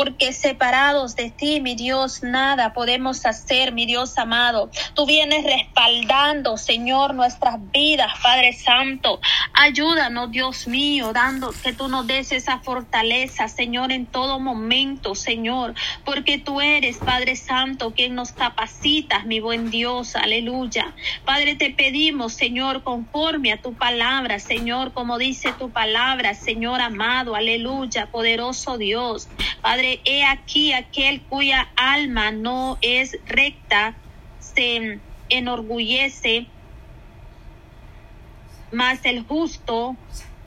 porque separados de ti, mi Dios, nada podemos hacer, mi Dios amado. Tú vienes respaldando, Señor, nuestras vidas, Padre Santo. Ayúdanos, Dios mío, dando que tú nos des esa fortaleza, Señor, en todo momento, Señor, porque tú eres, Padre Santo, quien nos capacita, mi buen Dios, aleluya. Padre, te pedimos, Señor, conforme a tu palabra, Señor, como dice tu palabra, Señor amado, aleluya, poderoso Dios. Padre, he aquí aquel cuya alma no es recta, se enorgullece, mas el justo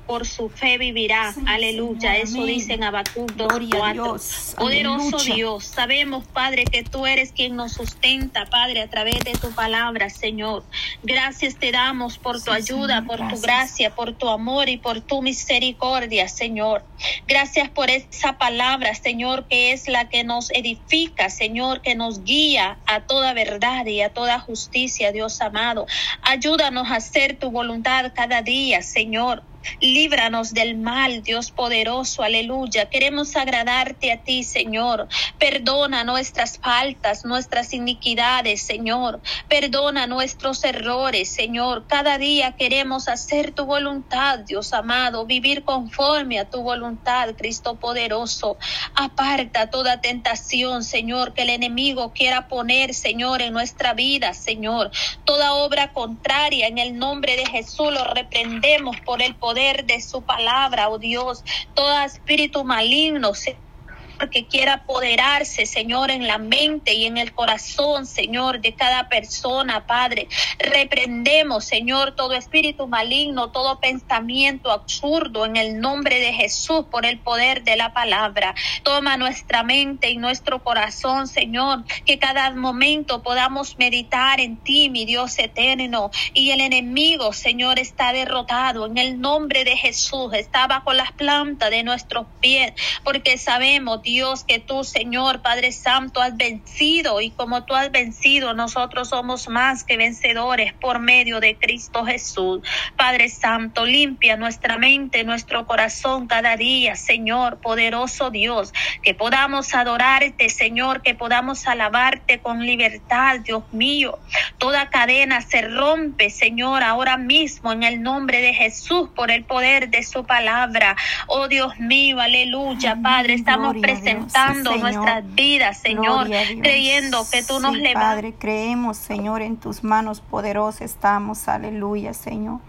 por su fe vivirá. Aleluya. Eso dice en Habacuc 2.4. Poderoso Dios, sabemos, Padre, que tú eres quien nos sustenta, Padre, a través de tu palabra, Señor. Gracias te damos por tu ayuda, por tu gracia, por tu amor y por tu misericordia, Señor. Gracias por esa palabra, Señor, que es la que nos edifica, Señor, que nos guía a toda verdad y a toda justicia, Dios amado. Ayúdanos a hacer tu voluntad cada día, Señor. Líbranos del mal, Dios poderoso, aleluya. Queremos agradarte a ti, Señor. Perdona nuestras faltas, nuestras iniquidades, Señor. Perdona nuestros errores, Señor. Cada día queremos hacer tu voluntad, Dios amado, vivir conforme a tu voluntad, Cristo poderoso. Aparta toda tentación, Señor, que el enemigo quiera poner, Señor, en nuestra vida, Señor. Toda obra contraria en el nombre de Jesús lo reprendemos por el poder de su palabra, oh Dios, todo espíritu maligno, que quiera apoderarse, Señor, en la mente y en el corazón, Señor, de cada persona, Padre. Reprendemos, Señor, todo espíritu maligno, todo pensamiento absurdo en el nombre de Jesús por el poder de la palabra. Toma nuestra mente y nuestro corazón, Señor, que cada momento podamos meditar en ti, mi Dios eterno, y el enemigo, Señor, está derrotado en el nombre de Jesús, está bajo las plantas de nuestros pies, porque sabemos, Dios, que tú, Señor, Padre Santo, has vencido y como tú has vencido, nosotros somos más que vencedores por medio de Cristo Jesús. Padre Santo, limpia nuestra mente, nuestro corazón cada día, Señor, poderoso Dios, que podamos adorarte, Señor, que podamos alabarte con libertad, Dios mío. Toda cadena se rompe, Señor, ahora mismo en el nombre de Jesús por el poder de su palabra. Oh Dios mío, aleluya, Padre, estamos presentando nuestras vidas, Señor, creyendo que tú nos levantas. Padre, creemos, Señor, en tus manos poderosas estamos. Aleluya, Señor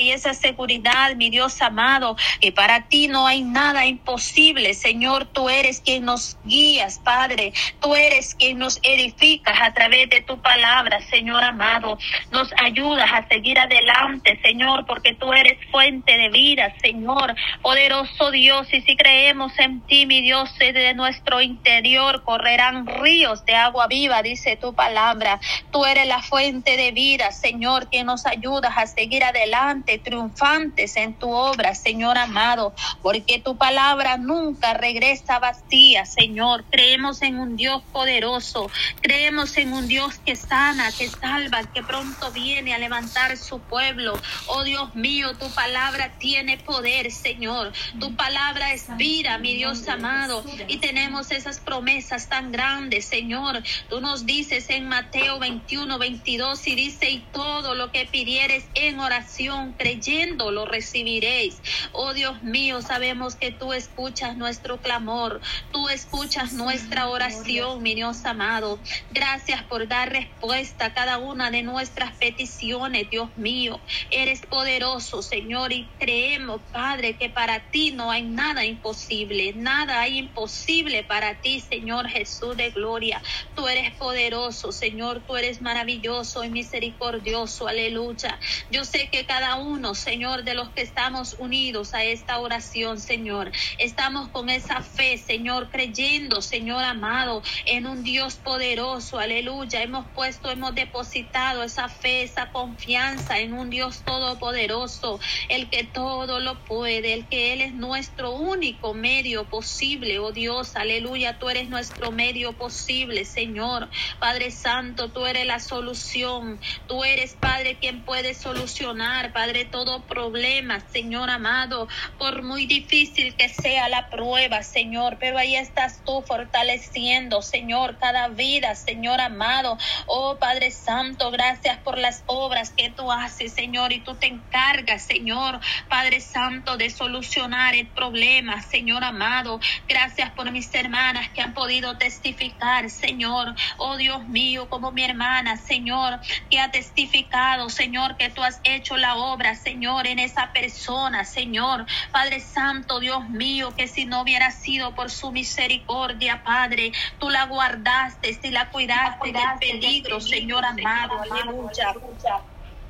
y esa seguridad, mi Dios amado, que para ti no hay nada imposible. Señor, tú eres quien nos guías, Padre. Tú eres quien nos edificas a través de tu palabra, Señor amado. Nos ayudas a seguir adelante, Señor, porque tú eres fuente de vida, Señor. Poderoso Dios, y si creemos en ti, mi Dios, de nuestro interior correrán ríos de agua viva, dice tu palabra. Tú eres la fuente de vida, Señor, que nos ayudas a seguir adelante triunfantes en tu obra, Señor amado, porque tu palabra nunca regresa vacía, Señor. Creemos en un Dios poderoso, creemos en un Dios que sana, que salva, que pronto viene a levantar su pueblo. Oh Dios mío, tu palabra tiene poder, Señor. Tu palabra es vida, mi Dios amado, y tenemos esas promesas tan grandes, Señor. Tú nos dices en Mateo 21, 22 y dice, y todo lo que pidieres en oración, creyendo lo recibiréis. Oh Dios mío, sabemos que tú escuchas nuestro clamor, tú escuchas nuestra oración, mi Dios amado. Gracias por dar respuesta a cada una de nuestras peticiones, Dios mío. Eres poderoso, Señor, y creemos, Padre, que para ti no hay nada imposible, nada hay imposible para ti, Señor Jesús de gloria. Tú eres poderoso, Señor, tú eres maravilloso y misericordioso, aleluya. Yo sé que cada cada uno, Señor, de los que estamos unidos a esta oración, Señor. Estamos con esa fe, Señor, creyendo, Señor amado, en un Dios poderoso, aleluya. Hemos puesto, hemos depositado esa fe, esa confianza en un Dios todopoderoso, el que todo lo puede, el que Él es nuestro único medio posible, oh Dios, aleluya. Tú eres nuestro medio posible, Señor. Padre Santo, tú eres la solución. Tú eres, Padre, quien puede solucionar Padre, todo problema, Señor amado, por muy difícil que sea la prueba, Señor, pero ahí estás tú fortaleciendo, Señor, cada vida, Señor amado. Oh Padre Santo, gracias por las obras que tú haces, Señor, y tú te encargas, Señor, Padre Santo, de solucionar el problema, Señor amado. Gracias por mis hermanas que han podido testificar, Señor. Oh Dios mío, como mi hermana, Señor, que ha testificado, Señor, que tú has hecho la obra, Señor, en esa persona, Señor. Padre Santo, Dios mío, que si no hubiera sido por su misericordia, Padre, tú la guardaste y la cuidaste del peligro, Señor amado. Aleluya.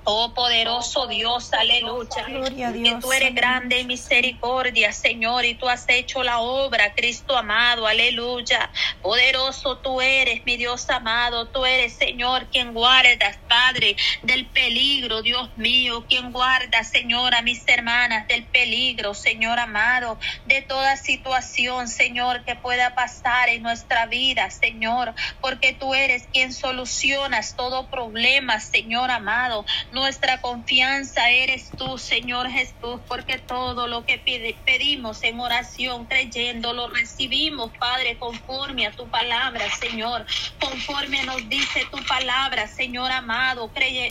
Oh poderoso Dios, aleluya. Que tú eres grande en misericordia, Señor, y tú has hecho la obra, Cristo amado, aleluya. Poderoso tú eres, mi Dios amado, tú eres, Señor, quien guardas, Padre, del peligro, Dios mío, quien guarda, Señor, a mis hermanas del peligro, Señor amado, de toda situación, Señor, que pueda pasar en nuestra vida, Señor, porque tú eres quien solucionas todo problema, Señor amado. Nuestra confianza eres tú, Señor Jesús, porque todo lo que pedimos en oración, creyendo, lo recibimos, Padre, conforme a tu palabra, Señor, conforme nos dice tu palabra, Señor amado.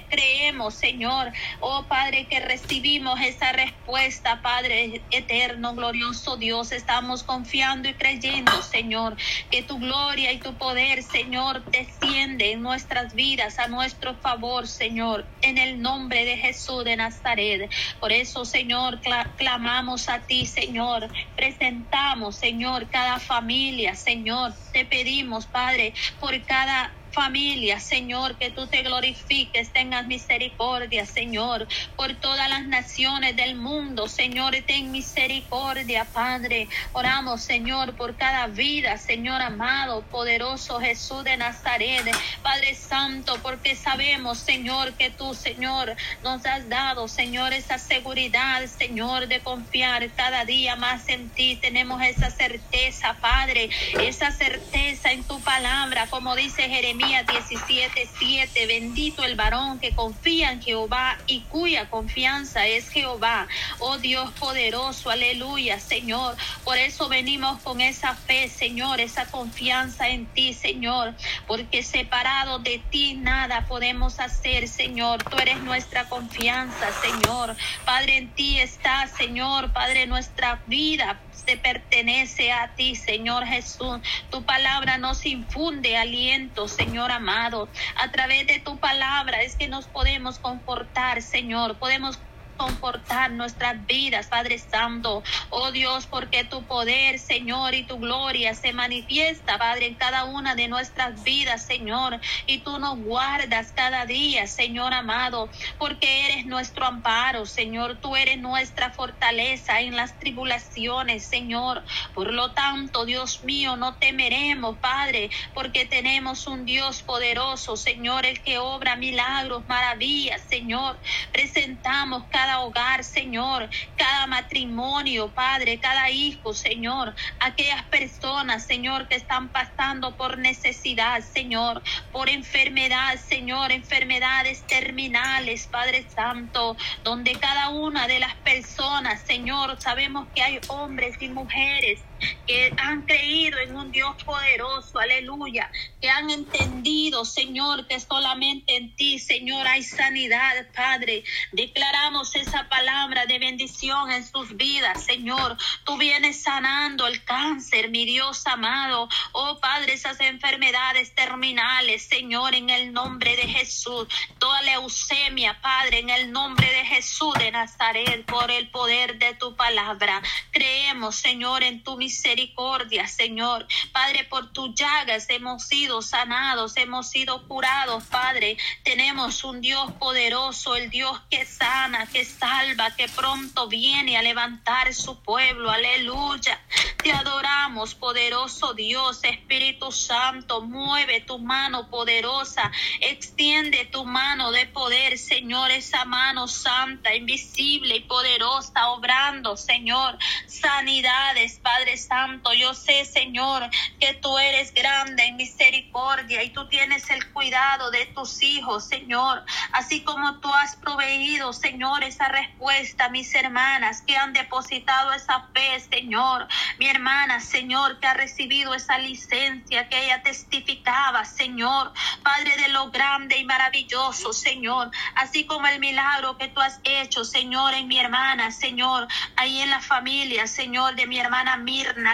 Creemos, Señor, oh Padre, que recibimos esa respuesta, Padre eterno, glorioso Dios. Estamos confiando y creyendo, Señor, que tu gloria y tu poder, Señor, desciende en nuestras vidas a nuestro favor, Señor, en el nombre de Jesús de Nazaret. Por eso, Señor, clamamos a ti, Señor. Presentamos, Señor, cada familia, Señor. Te pedimos, Padre, por cada familia, Señor, que tú te glorifiques, tengas misericordia, Señor, por todas las naciones del mundo, Señor, ten misericordia, Padre. Oramos, Señor, por cada vida, Señor amado, poderoso Jesús de Nazaret, Padre Santo, porque sabemos, Señor, que tú, Señor, nos has dado, Señor, esa seguridad, Señor, de confiar cada día más en ti. Tenemos esa certeza, Padre, esa certeza en tu palabra, como dice Jeremías 17, 7. Bendito el varón que confía en Jehová y cuya confianza es Jehová. Oh Dios poderoso, aleluya, Señor. Por eso venimos con esa fe, Señor, esa confianza en ti, Señor. Porque separado de ti nada podemos hacer, Señor. Tú eres nuestra confianza, Señor. Padre, en ti está, Señor. Padre, nuestra vida se pertenece a ti, Señor Jesús. Tu palabra nos infunde aliento, Señor amado. A través de tu palabra es que nos podemos confortar, Señor. Podemos comportar nuestras vidas, Padre Santo. Oh Dios, porque tu poder, Señor, y tu gloria se manifiesta, Padre, en cada una de nuestras vidas, Señor. Y tú nos guardas cada día, Señor amado, porque eres nuestro amparo, Señor. Tú eres nuestra fortaleza en las tribulaciones, Señor. Por lo tanto, Dios mío, no temeremos, Padre, porque tenemos un Dios poderoso, Señor, el que obra milagros, maravillas, Señor. Presentamos cada hogar, Señor, cada matrimonio, Padre, cada hijo, Señor, aquellas personas, Señor, que están pasando por necesidad, Señor, por enfermedad, Señor, enfermedades terminales, Padre Santo, donde cada una de las personas, Señor, sabemos que hay hombres y mujeres que han creído en un Dios poderoso, aleluya, que han entendido, Señor, que solamente en ti, Señor, hay sanidad, Padre. Declaramos esa palabra de bendición en sus vidas, Señor. Tú vienes sanando el cáncer, mi Dios amado. Oh, Padre, esas enfermedades terminales, Señor, en el nombre de Jesús. Toda leucemia, Padre, en el nombre de Jesús de Nazaret, por el poder de tu palabra. Creemos, Señor, en tu misericordia, Señor. Padre, por tus llagas hemos sido sanados, hemos sido curados, Padre. Tenemos un Dios poderoso, el Dios que sana, que salva, que pronto viene a levantar su pueblo. Aleluya. Te adoramos, poderoso Dios, Espíritu Santo, mueve tu mano poderosa, extiende tu mano de poder, Señor, esa mano santa, invisible y poderosa, obrando, Señor, sanidades, Padre Santo. Yo sé, Señor, que tú eres grande en misericordia y tú tienes el cuidado de tus hijos, Señor, así como tú has proveído, Señor, esa respuesta a mis hermanas que han depositado esa fe, Señor. Mi hermana, Señor, que ha recibido esa licencia que ella testificaba, Señor, Padre de lo grande y maravilloso, Señor, así como el milagro que tú has hecho, Señor, en mi hermana, Señor, ahí en la familia, Señor, de mi hermana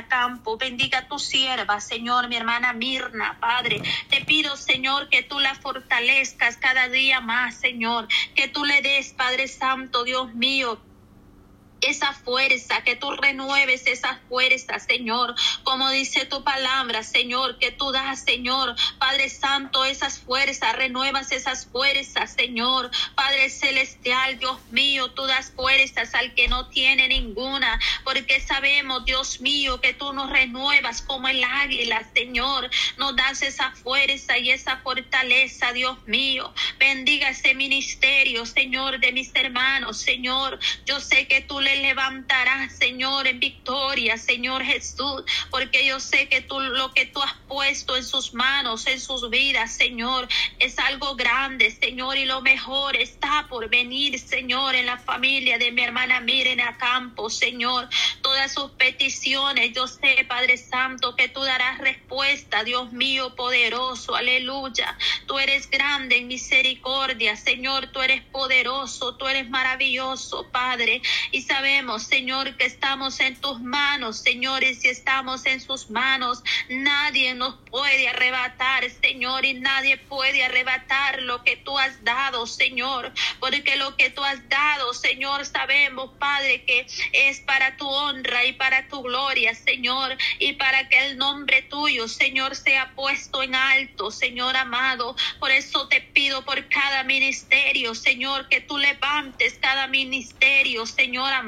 Campo. Bendiga tu sierva, Señor, mi hermana Mirna, Padre. Te pido, Señor, que tú la fortalezcas cada día más, Señor, que tú le des, Padre Santo, Dios mío esa fuerza, que tú renueves esa fuerza, Señor, como dice tu palabra, Señor, que tú das, Señor, Padre Santo, esas fuerzas, renuevas esas fuerzas, Señor, Padre Celestial, Dios mío, tú das fuerzas al que no tiene ninguna, porque sabemos, Dios mío, que tú nos renuevas como el águila, Señor, nos das esa fuerza y esa fortaleza, Dios mío, bendiga ese ministerio, Señor, de mis hermanos, Señor, yo sé que tú le levantarás, Señor, en victoria, Señor Jesús, porque yo sé que tú lo que tú has puesto en sus manos, en sus vidas, Señor, es algo grande, Señor, y lo mejor está por venir, Señor, en la familia de mi hermana Miren a campo, Señor, todas sus peticiones, yo sé, Padre Santo, que tú darás respuesta, Dios mío, poderoso, aleluya, tú eres grande en misericordia, Señor, tú eres poderoso, tú eres maravilloso, Padre, y sabemos, Señor, que estamos en tus manos, Señor, y si estamos en sus manos, nadie nos puede arrebatar, Señor, y nadie puede arrebatar lo que tú has dado, Señor, porque lo que tú has dado, Señor, sabemos, Padre, que es para tu honra y para tu gloria, Señor, y para que el nombre tuyo, Señor, sea puesto en alto, Señor amado. Por eso te pido por cada ministerio, Señor, que tú levantes cada ministerio, Señor amado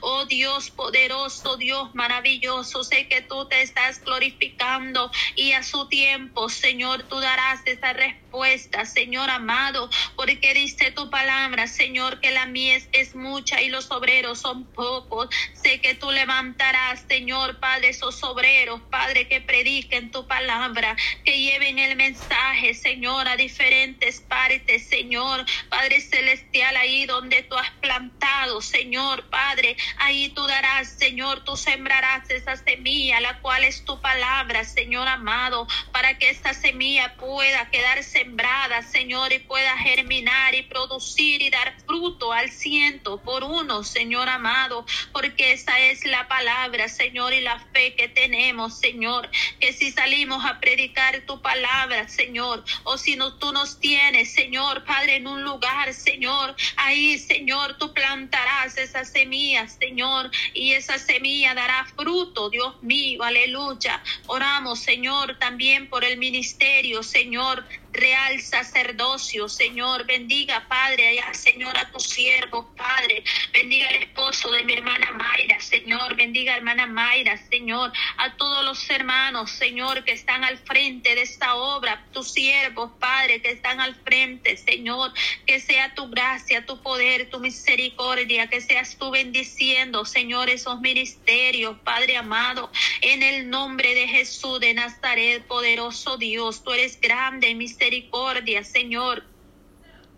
Oh Dios poderoso, Dios maravilloso, sé que tú te estás glorificando y a su tiempo, Señor, tú darás esa respuesta, Señor amado, porque dice tu palabra, Señor, que la mies es mucha y los obreros son pocos. Sé que tú levantarás, Señor, Padre, esos obreros, Padre, que prediquen tu palabra, que lleven el mensaje, Señor, a diferentes partes, Señor, Padre celestial, ahí donde tú has plantado, Señor, Padre. Ahí tú darás, Señor, tú sembrarás esa semilla, la cual es tu palabra, Señor amado, para que esta semilla pueda quedar sembrada, Señor, y pueda germinar y producir y dar fruto al ciento por uno, Señor amado, porque esa es la palabra, Señor, y la fe que tenemos, Señor, que si salimos a predicar tu palabra, Señor, o si no, tú nos tienes, Señor, Padre, en un lugar, Señor, ahí, Señor, tú plantarás esas semilla, Señor, y esa semilla dará fruto, Dios mío, aleluya. Oramos, Señor, también por el ministerio, Señor, real sacerdocio, Señor. Bendiga, Padre, Señor, a tu siervo, Padre. Bendiga al esposo de mi hermana Mayra, Señor. Bendiga, hermana Mayra, Señor. A todos los hermanos, Señor, que están al frente de esta obra, tus siervos, Padre, que están al frente, Señor. Que sea tu gracia, tu poder, tu misericordia, que seas tú bendiciendo, Señor, esos ministerios, Padre amado. En el nombre Jesús de Nazaret, poderoso Dios, tú eres grande en misericordia Señor.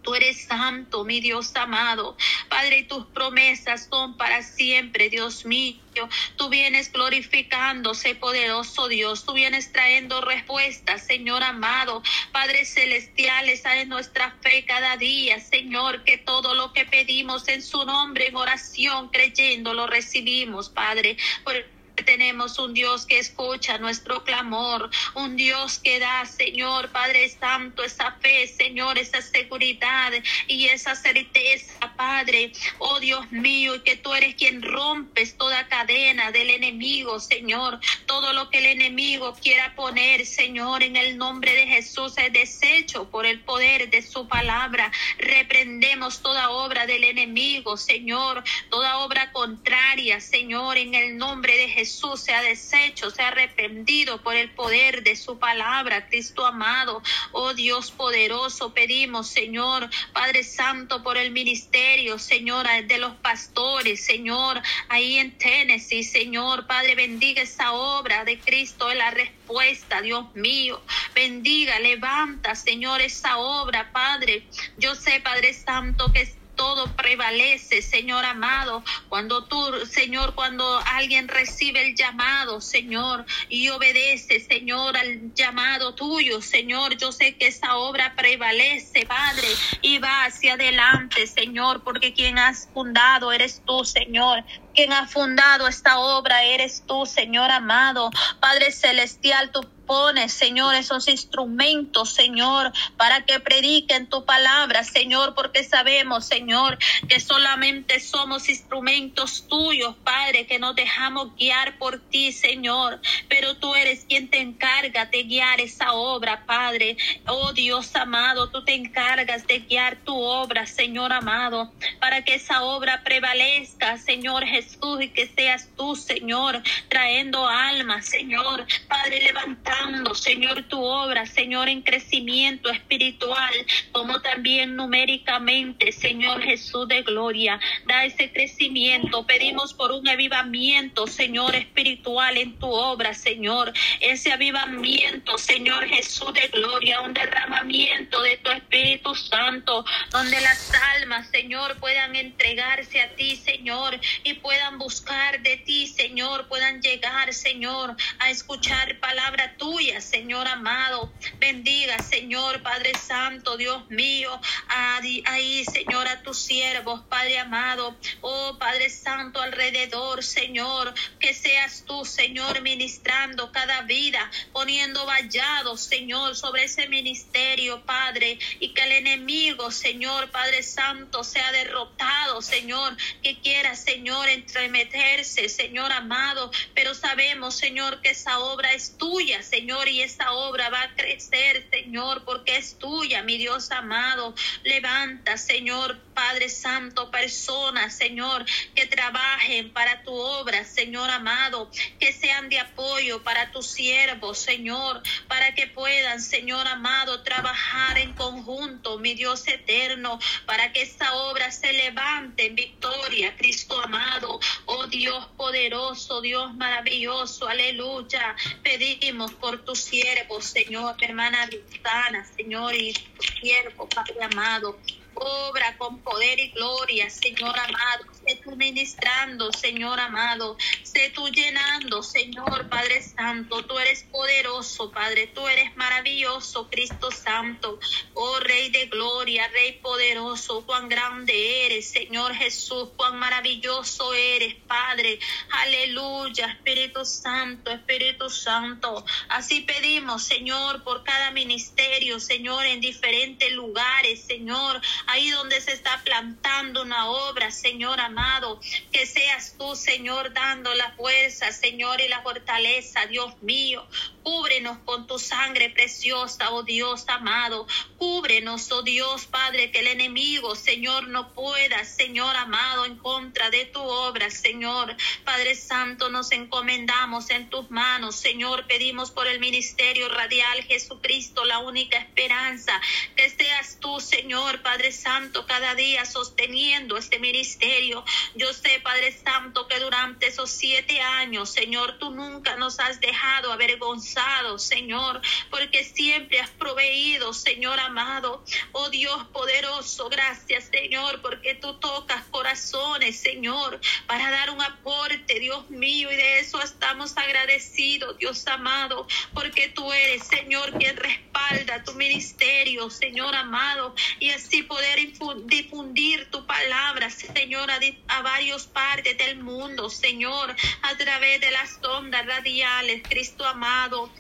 Tú eres santo, mi Dios amado. Padre, tus promesas son para siempre, Dios mío. Tú vienes glorificándose, poderoso Dios. Tú vienes trayendo respuestas, Señor amado. Padre celestial, esa es nuestra fe cada día, Señor, que todo lo que pedimos en su nombre, en oración, creyendo, lo recibimos, Padre. Por tenemos un Dios que escucha nuestro clamor, un Dios que da, Señor Padre Santo, esa fe, Señor, esa seguridad y esa certeza, Padre. Oh Dios mío, que tú eres quien rompes toda cadena del enemigo, Señor. Todo lo que el enemigo quiera poner, Señor, en el nombre de Jesús es deshecho por el poder de su palabra. Reprendemos toda obra del enemigo, Señor, toda obra contraria, Señor, en el nombre de Jesús Jesús sea deshecho, sea arrepentido por el poder de su palabra, Cristo amado. Oh Dios poderoso, pedimos, Señor, Padre Santo, por el ministerio, Señor, de los pastores, Señor, ahí en Tennessee, Señor, Padre, bendiga esa obra de Cristo la respuesta, Dios mío. Bendiga, levanta, Señor, esa obra, Padre. Yo sé, Padre Santo, que todo prevalece, Señor amado. Cuando tú, Señor, cuando alguien recibe el llamado, Señor, y obedece, Señor, al llamado tuyo, Señor, yo sé que esa obra prevalece, Padre, y va hacia adelante, Señor, porque quien has fundado eres tú, Señor. Quien ha fundado esta obra eres tú, Señor amado. Padre celestial, tú pones, Señor, esos instrumentos, Señor, para que prediquen tu palabra, Señor, porque sabemos, Señor, que solamente somos instrumentos tuyos, Padre, que nos dejamos guiar por ti, Señor. Pero tú eres quien te encarga de guiar esa obra, Padre. Oh Dios amado, tú te encargas de guiar tu obra, Señor amado, para que esa obra prevalezca, Señor Jesús y que seas tú, Señor, trayendo almas, Señor, Padre, levantando, Señor, tu obra, Señor, en crecimiento espiritual, como también numéricamente, Señor Jesús de gloria. Da ese crecimiento. Pedimos por un avivamiento, Señor, espiritual en tu obra, Señor. Ese avivamiento, Señor Jesús de gloria, un derramamiento de tu Espíritu Santo, donde las almas, Señor, puedan entregarse a ti, Señor, y puedan buscar de ti, Señor, puedan llegar, Señor, a escuchar palabra tuya, Señor amado. Bendiga, Señor, Padre Santo, Dios mío, ahí, Señor, a tus siervos, Padre amado. Oh, Padre Santo, alrededor, Señor, que seas tú, Señor, ministrando cada vida, poniendo vallados, Señor, sobre ese ministerio, Padre, y que el enemigo, Señor, Padre Santo, sea derrotado, Señor, que quiera, Señor, en entremeterse, Señor amado, pero sabemos, Señor, que esa obra es tuya, Señor, y esa obra va a crecer, Señor, porque es tuya, mi Dios amado. Levanta, Señor, Padre Santo, personas, Señor, que trabajen para tu obra, Señor amado, que sean de apoyo para tus siervos, Señor, para que puedan, Señor amado, trabajar en conjunto, mi Dios eterno, para que esta obra se levante en victoria, Cristo amado. Oh Dios poderoso, Dios maravilloso, aleluya. Pedimos por tus siervos, Señor, hermana Vistana, Señor, y tu siervo, Padre amado. Obra con poder y gloria, Señor amado. Sé tú ministrando, Señor amado. Sé tú llenando, Señor Padre Santo. Tú eres poderoso, Padre. Tú eres maravilloso, Cristo Santo. Oh Rey de gloria, Rey poderoso. Cuán grande eres, Señor Jesús. Cuán maravilloso eres, Padre. Aleluya, Espíritu Santo, Espíritu Santo. Así pedimos, Señor, por cada ministerio, Señor, en diferentes lugares, Señor ahí donde se está plantando una obra, Señor amado, que seas tú, Señor, dando la fuerza, Señor, y la fortaleza, Dios mío. Cúbrenos con tu sangre preciosa, oh Dios amado. Cúbrenos, oh Dios Padre, que el enemigo, Señor, no pueda, Señor amado, en contra de tu obra, Señor. Padre Santo, nos encomendamos en tus manos, Señor. Pedimos por el ministerio radial Jesucristo, la única esperanza. Que seas tú, Señor, Padre Santo, cada día sosteniendo este ministerio. Yo sé, Padre Santo, que durante esos siete años, Señor, tú nunca nos has dejado avergonzar Señor, porque siempre has proveído, Señor amado. Oh Dios poderoso, gracias, Señor, porque tú tocas corazones, Señor, para dar un aporte, Dios mío, y de eso estamos agradecidos, Dios amado, porque tú eres, Señor, quien respalda tu ministerio, Señor amado, y así poder difundir tu palabra, Señor, a, a varios partes del mundo, Señor, a través de las ondas radiales, Cristo amado.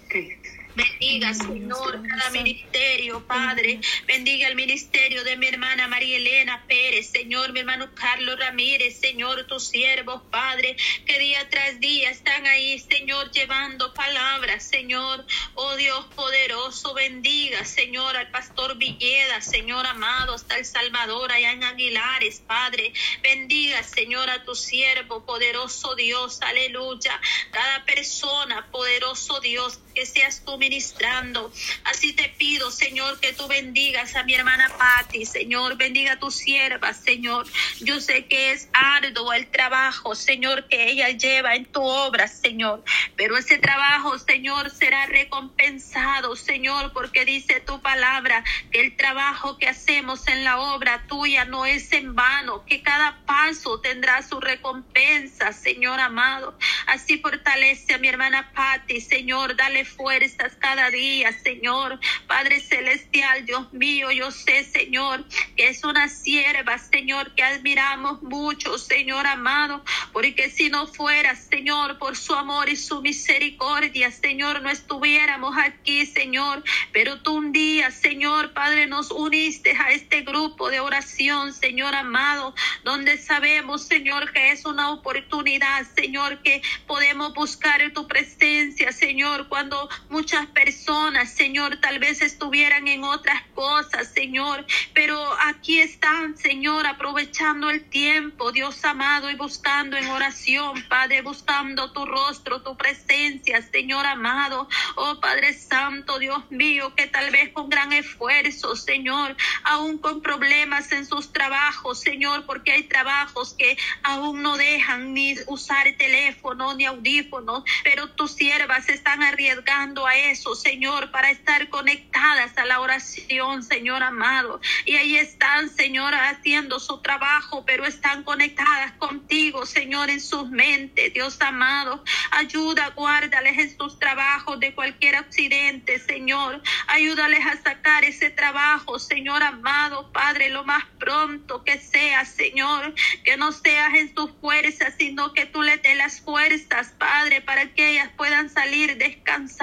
Bendiga, Señor, cada ministerio, Padre. Bendiga el ministerio de mi hermana María Elena Pérez, Señor, mi hermano Carlos Ramírez, Señor, tus siervos, Padre, que día tras día están ahí, Señor, llevando palabras, Señor. Oh Dios poderoso, bendiga, Señor, al pastor Villeda, Señor amado, hasta El Salvador, allá en Aguilares, Padre. Bendiga, Señor, a tu siervo, poderoso Dios, aleluya. Cada persona, poderoso Dios, que seas tú ministrando. Así te pido, Señor, que tú bendigas a mi hermana Patti, Señor, bendiga a tu sierva, Señor. Yo sé que es arduo el trabajo, Señor, que ella lleva en tu obra, Señor. Pero ese trabajo, Señor, será recompensado, Señor, porque dice tu palabra que el trabajo que hacemos en la obra tuya no es en vano, que cada paso tendrá su recompensa, Señor amado. Así fortalece a mi hermana Patti, Señor, dale fuerzas cada día, Señor. Padre celestial, Dios mío, yo sé, Señor, que es una sierva, Señor, que admiramos mucho, Señor amado, porque si no fuera, Señor, por su amor y su misericordia, Señor, no estuviéramos aquí, Señor. Pero tú un día, Señor, Padre, nos uniste a este grupo de oración, Señor amado, donde sabemos, Señor, que es una oportunidad, Señor, que podemos buscar tu presencia, Señor, cuando muchas personas, Señor, tal vez estuvieran en otras cosas, Señor, pero aquí están, Señor, aprovechando el tiempo, Dios amado, y buscando en oración, Padre, buscando tu rostro, tu presencia, Señor amado. Oh Padre Santo, Dios mío, que tal vez con gran esfuerzo, Señor, aún con problemas en sus trabajos, Señor, porque hay trabajos que aún no dejan ni usar teléfono ni audífonos, pero tus siervas están arriesgando a eso, Señor, para estar conectadas a la oración, Señor amado. Y ahí están, Señor, haciendo su trabajo, pero están conectadas contigo, Señor, en sus mentes, Dios amado. Ayuda, guárdales en sus trabajos de cualquier accidente, Señor. Ayúdales a sacar ese trabajo, Señor amado, Padre, lo más pronto que sea, Señor. Que no seas en sus fuerzas, sino que tú le des las fuerzas, Padre, para que ellas puedan salir descansadas,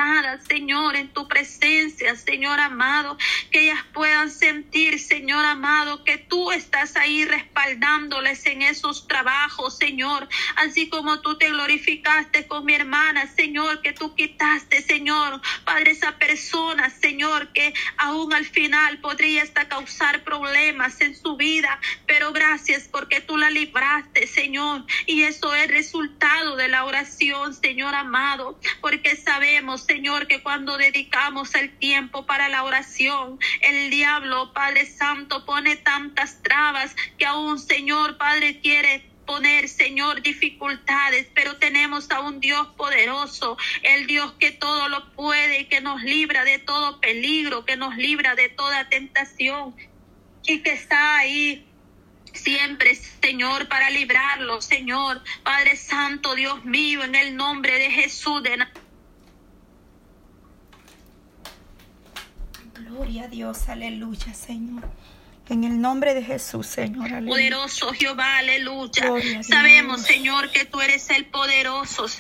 Señor, en tu presencia, Señor amado. Que ellas puedan sentir, Señor amado, que tú estás ahí respaldándoles en esos trabajos, Señor. Así como tú te glorificaste con mi hermana, Señor, que tú quitaste, Señor, Padre, esa persona, Señor, que aún al final podría hasta causar problemas en su vida, pero gracias porque tú la libraste, Señor, y eso es resultado de la oración, Señor amado, porque sabemos, Señor, que cuando dedicamos el tiempo para la oración, el diablo, Padre Santo, pone tantas trabas que aún, Señor, Padre, quiere poner, Señor, dificultades, pero tenemos a un Dios poderoso, el Dios que todo lo puede y que nos libra de todo peligro, que nos libra de toda tentación y que está ahí siempre, Señor, para librarlo, Señor, Padre Santo, Dios mío, en el nombre de Jesús Gloria a Dios, aleluya, Señor. En el nombre de Jesús, Señor. Aleluya. Poderoso Jehová, aleluya. Sabemos, Señor, que tú eres el poderoso, Señor.